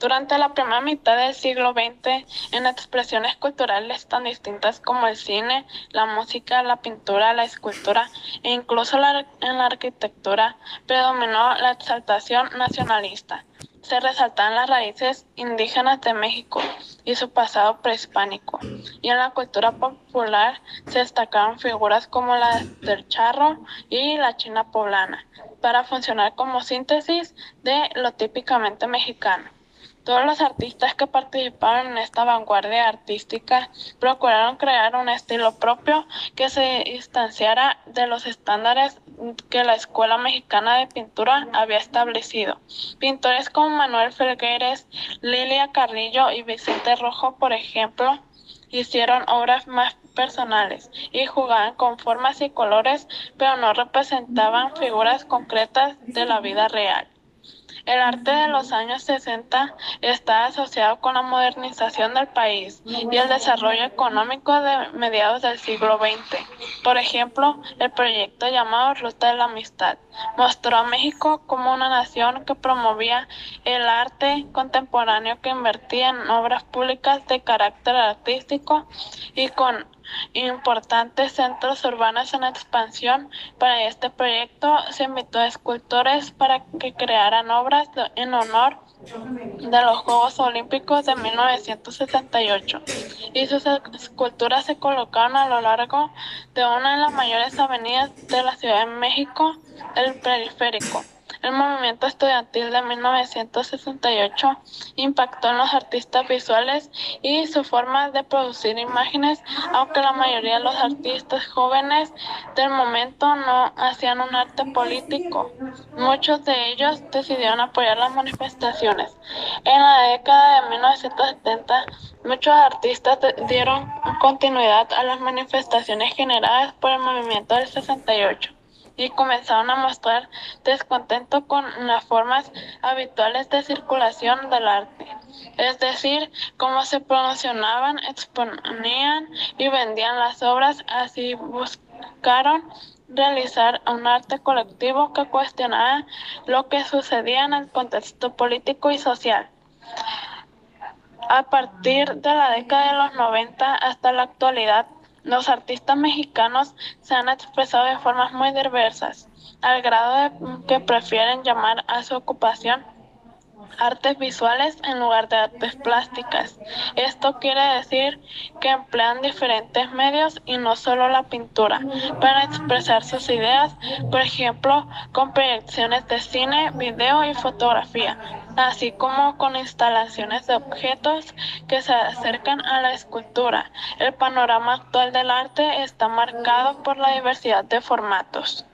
Durante la primera mitad del siglo XX, en expresiones culturales tan distintas como el cine, la música, la pintura, la escultura e incluso en la arquitectura, predominó la exaltación nacionalista. Se resaltaban las raíces indígenas de México y su pasado prehispánico, y en la cultura popular se destacaron figuras como la del charro y la china poblana, para funcionar como síntesis de lo típicamente mexicano. Todos los artistas que participaron en esta vanguardia artística procuraron crear un estilo propio que se distanciara de los estándares que la Escuela Mexicana de Pintura había establecido. Pintores como Manuel Felgueres, Lilia Carrillo y Vicente Rojo, por ejemplo, hicieron obras más personales y jugaban con formas y colores, pero no representaban figuras concretas de la vida real. El arte de los años 60 está asociado con la modernización del país y el desarrollo económico de mediados del siglo XX. Por ejemplo, el proyecto llamado Ruta de la Amistad mostró a México como una nación que promovía el arte contemporáneo que invertía en obras públicas de carácter artístico y con importantes centros urbanos en expansión. Para este proyecto se invitó a escultores para que crearan obras en honor de los Juegos Olímpicos de 1968 y sus esculturas se colocaron a lo largo de una de las mayores avenidas de la Ciudad de México, el Periférico. El movimiento estudiantil de 1968 impactó en los artistas visuales y su forma de producir imágenes, aunque la mayoría de los artistas jóvenes del momento no hacían un arte político. Muchos de ellos decidieron apoyar las manifestaciones. En la década de 1970, muchos artistas dieron continuidad a las manifestaciones generadas por el movimiento del 68 y comenzaron a mostrar descontento con las formas habituales de circulación del arte, es decir, cómo se promocionaban, exponían y vendían las obras, así buscaron realizar un arte colectivo que cuestionara lo que sucedía en el contexto político y social. A partir de la década de los 90 hasta la actualidad, los artistas mexicanos se han expresado de formas muy diversas, al grado de que prefieren llamar a su ocupación artes visuales en lugar de artes plásticas. Esto quiere decir que emplean diferentes medios y no solo la pintura para expresar sus ideas, por ejemplo, con proyecciones de cine, video y fotografía, así como con instalaciones de objetos que se acercan a la escultura. El panorama actual del arte está marcado por la diversidad de formatos.